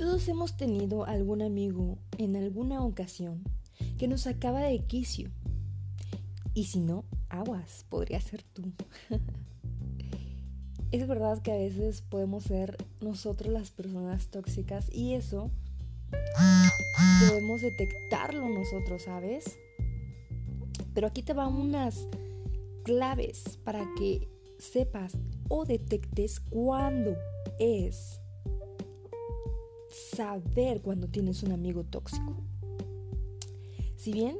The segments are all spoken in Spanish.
Todos hemos tenido algún amigo en alguna ocasión que nos acaba de quicio. Y si no, aguas, podría ser tú. es verdad que a veces podemos ser nosotros las personas tóxicas y eso debemos detectarlo nosotros, ¿sabes? Pero aquí te van unas claves para que sepas o detectes cuándo es saber cuando tienes un amigo tóxico. Si bien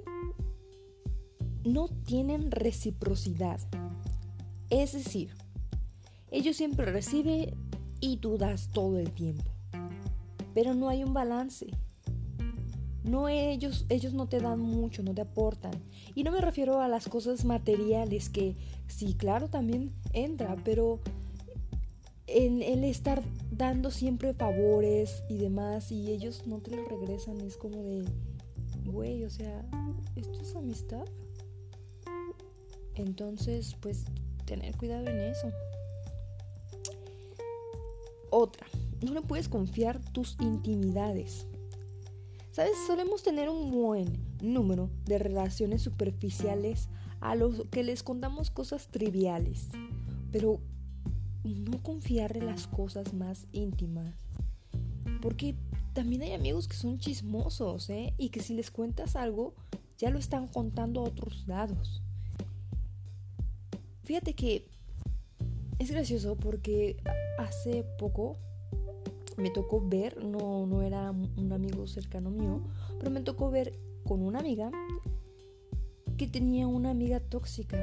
no tienen reciprocidad, es decir, ellos siempre reciben y tú das todo el tiempo, pero no hay un balance. No ellos, ellos no te dan mucho, no te aportan. Y no me refiero a las cosas materiales que sí, claro, también entra, pero en el estar dando siempre favores y demás y ellos no te lo regresan, es como de, güey, o sea, ¿esto es amistad? Entonces, pues, tener cuidado en eso. Otra, no le puedes confiar tus intimidades. ¿Sabes? Solemos tener un buen número de relaciones superficiales a los que les contamos cosas triviales. Pero no confiarle las cosas más íntimas. Porque también hay amigos que son chismosos, ¿eh? Y que si les cuentas algo, ya lo están contando a otros lados. Fíjate que es gracioso porque hace poco me tocó ver, no, no era un amigo cercano mío, pero me tocó ver con una amiga que tenía una amiga tóxica.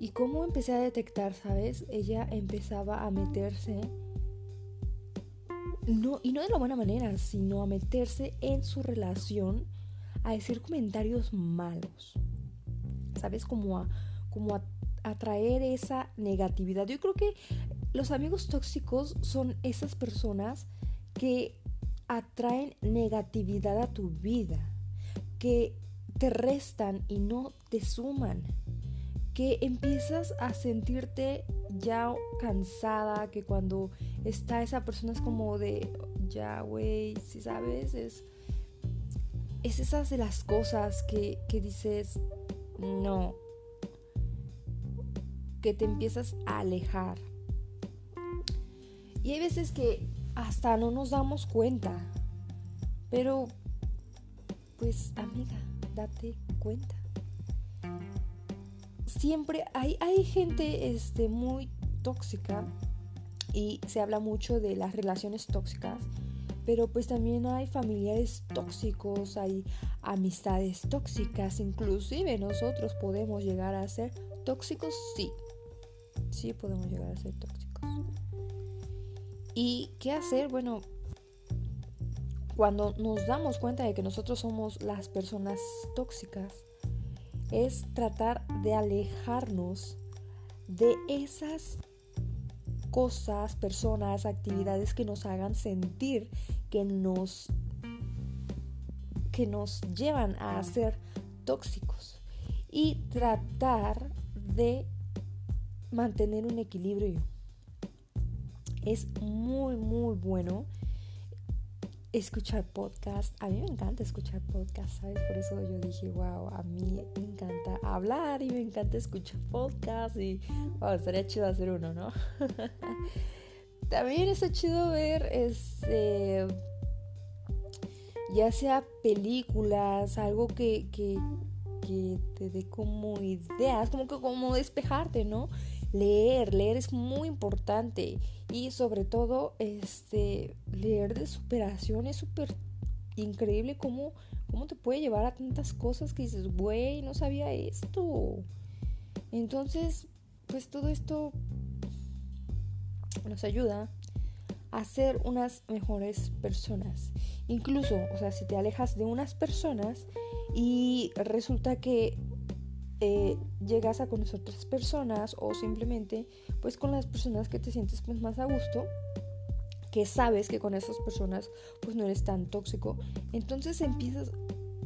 Y cómo empecé a detectar, ¿sabes? Ella empezaba a meterse, no, y no de la buena manera, sino a meterse en su relación, a decir comentarios malos, ¿sabes? Como a, como a atraer esa negatividad. Yo creo que los amigos tóxicos son esas personas que atraen negatividad a tu vida, que te restan y no te suman que empiezas a sentirte ya cansada, que cuando está esa persona es como de, ya, güey, si sabes, es, es esas de las cosas que, que dices, no, que te empiezas a alejar. Y hay veces que hasta no nos damos cuenta, pero pues amiga, date cuenta siempre hay, hay gente este, muy tóxica y se habla mucho de las relaciones tóxicas, pero pues también hay familiares tóxicos, hay amistades tóxicas, inclusive nosotros podemos llegar a ser tóxicos, sí, sí podemos llegar a ser tóxicos. ¿Y qué hacer? Bueno, cuando nos damos cuenta de que nosotros somos las personas tóxicas, es tratar de alejarnos de esas cosas, personas, actividades que nos hagan sentir que nos que nos llevan a ser tóxicos y tratar de mantener un equilibrio. Es muy muy bueno escuchar podcast. A mí me encanta escuchar podcast, ¿sabes? Por eso yo dije, wow, a mí me encanta hablar y me encanta escuchar podcast y, wow, estaría chido hacer uno, ¿no? También está chido ver, este, ya sea películas, algo que, que, que te dé como ideas, como que como despejarte, ¿no? Leer, leer es muy importante y sobre todo este leer de superación es súper increíble cómo, cómo te puede llevar a tantas cosas que dices, güey, no sabía esto. Entonces, pues todo esto nos ayuda a ser unas mejores personas. Incluso, o sea, si te alejas de unas personas y resulta que eh, llegas a conocer otras personas o simplemente pues con las personas que te sientes pues más a gusto que sabes que con esas personas pues no eres tan tóxico. Entonces empiezas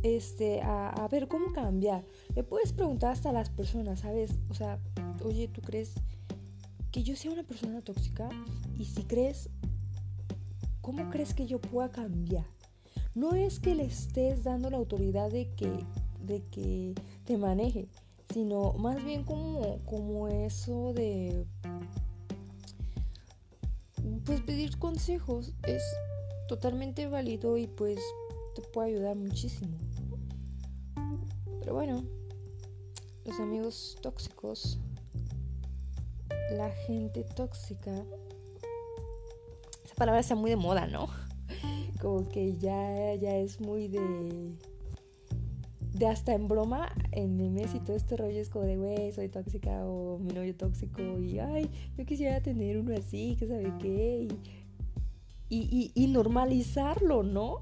este a, a ver cómo cambiar. Le puedes preguntar hasta a las personas sabes o sea oye tú crees que yo sea una persona tóxica y si crees ¿cómo crees que yo pueda cambiar? No es que le estés dando la autoridad de que, de que te maneje, sino más bien como, como eso de pues pedir consejos es totalmente válido y pues te puede ayudar muchísimo. Pero bueno, los amigos tóxicos, la gente tóxica, esa palabra está muy de moda, ¿no? Como que ya, ya es muy de de hasta en broma, en memes y todo este rollo es como de, güey, soy tóxica o mi novio tóxico y, ay, yo quisiera tener uno así, que sabe qué, y, y, normalizarlo, ¿no?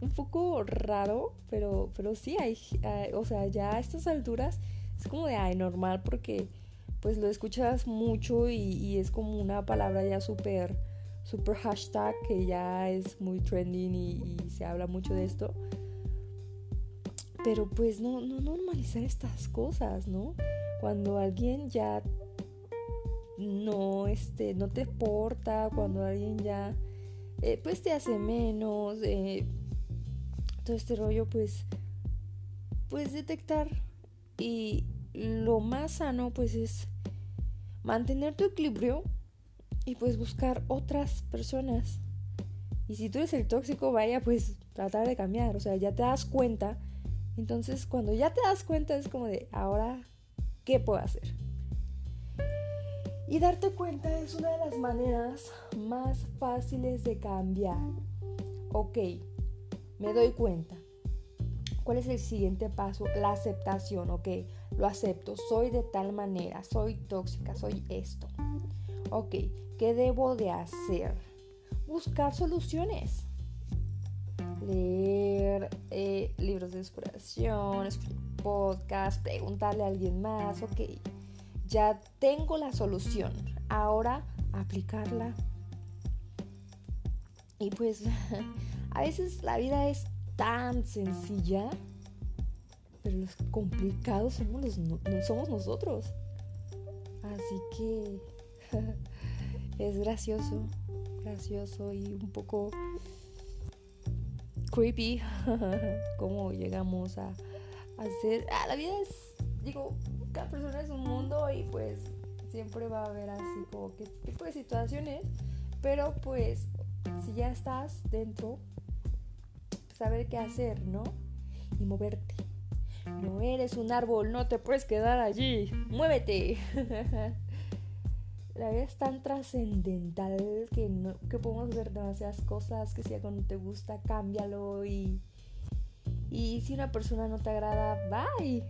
Un poco raro, pero, pero sí, hay, o sea, ya a estas alturas es como de, ay, normal porque pues lo escuchas mucho y, es como una palabra ya súper, súper hashtag que ya es muy trending y se habla mucho de esto pero pues no, no normalizar estas cosas, ¿no? Cuando alguien ya no, este, no te porta, cuando alguien ya eh, pues te hace menos, eh, todo este rollo, pues, pues detectar y lo más sano pues es mantener tu equilibrio y pues buscar otras personas. Y si tú eres el tóxico, vaya pues tratar de cambiar, o sea, ya te das cuenta entonces, cuando ya te das cuenta es como de, ahora, ¿qué puedo hacer? Y darte cuenta es una de las maneras más fáciles de cambiar. Ok, me doy cuenta. ¿Cuál es el siguiente paso? La aceptación, ok, lo acepto, soy de tal manera, soy tóxica, soy esto. Ok, ¿qué debo de hacer? Buscar soluciones leer eh, libros de inspiración, escuchar podcast, preguntarle a alguien más, ok, ya tengo la solución, ahora aplicarla. Y pues a veces la vida es tan sencilla, pero los complicados somos nosotros. Así que es gracioso, gracioso y un poco creepy cómo llegamos a, hacer... Ah, la vida es, digo, cada persona es un mundo y pues siempre va a haber así como que este tipo de situaciones, pero pues si ya estás dentro, saber qué hacer, ¿no? Y moverte. No eres un árbol, no te puedes quedar allí. Muévete. la vida es tan trascendental que, no, que podemos ver demasiadas cosas, que si algo no te gusta, cámbialo y, y si una persona no te agrada, bye.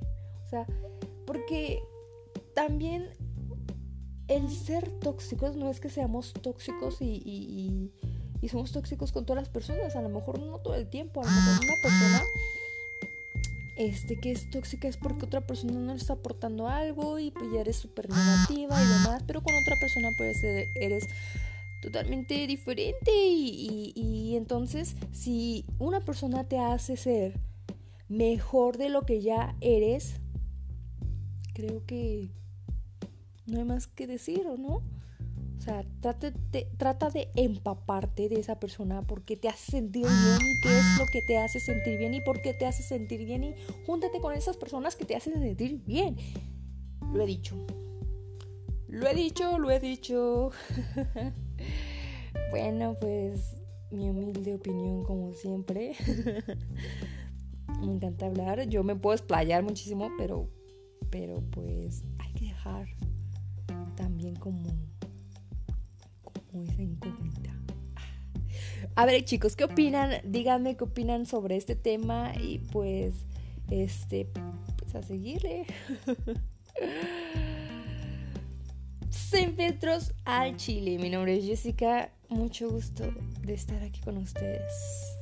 O sea, porque también el ser tóxicos no es que seamos tóxicos y, y, y, somos tóxicos con todas las personas, a lo mejor no todo el tiempo, a lo mejor una persona este, que es tóxica es porque otra persona no le está aportando algo y pues ya eres súper negativa y demás, pero con otra persona pues eres totalmente diferente y, y, entonces si una persona te hace ser mejor de lo que ya eres, creo que no hay más que decir, ¿o no? Sea, trata de, empaparte de esa persona porque te hace sentir bien y qué es lo que te hace sentir bien y por qué te hace sentir bien y júntate con esas personas que te hacen sentir bien. Lo he dicho. Lo he dicho, lo he dicho. bueno, pues mi humilde opinión como siempre. me encanta hablar. Yo me puedo explayar muchísimo, pero pero pues hay que dejar también como esa incógnita. A ver chicos, ¿qué opinan? Díganme qué opinan sobre este tema y pues, este, pues a seguirle. Sin filtros al chile. Mi nombre es Jessica. Mucho gusto de estar aquí con ustedes.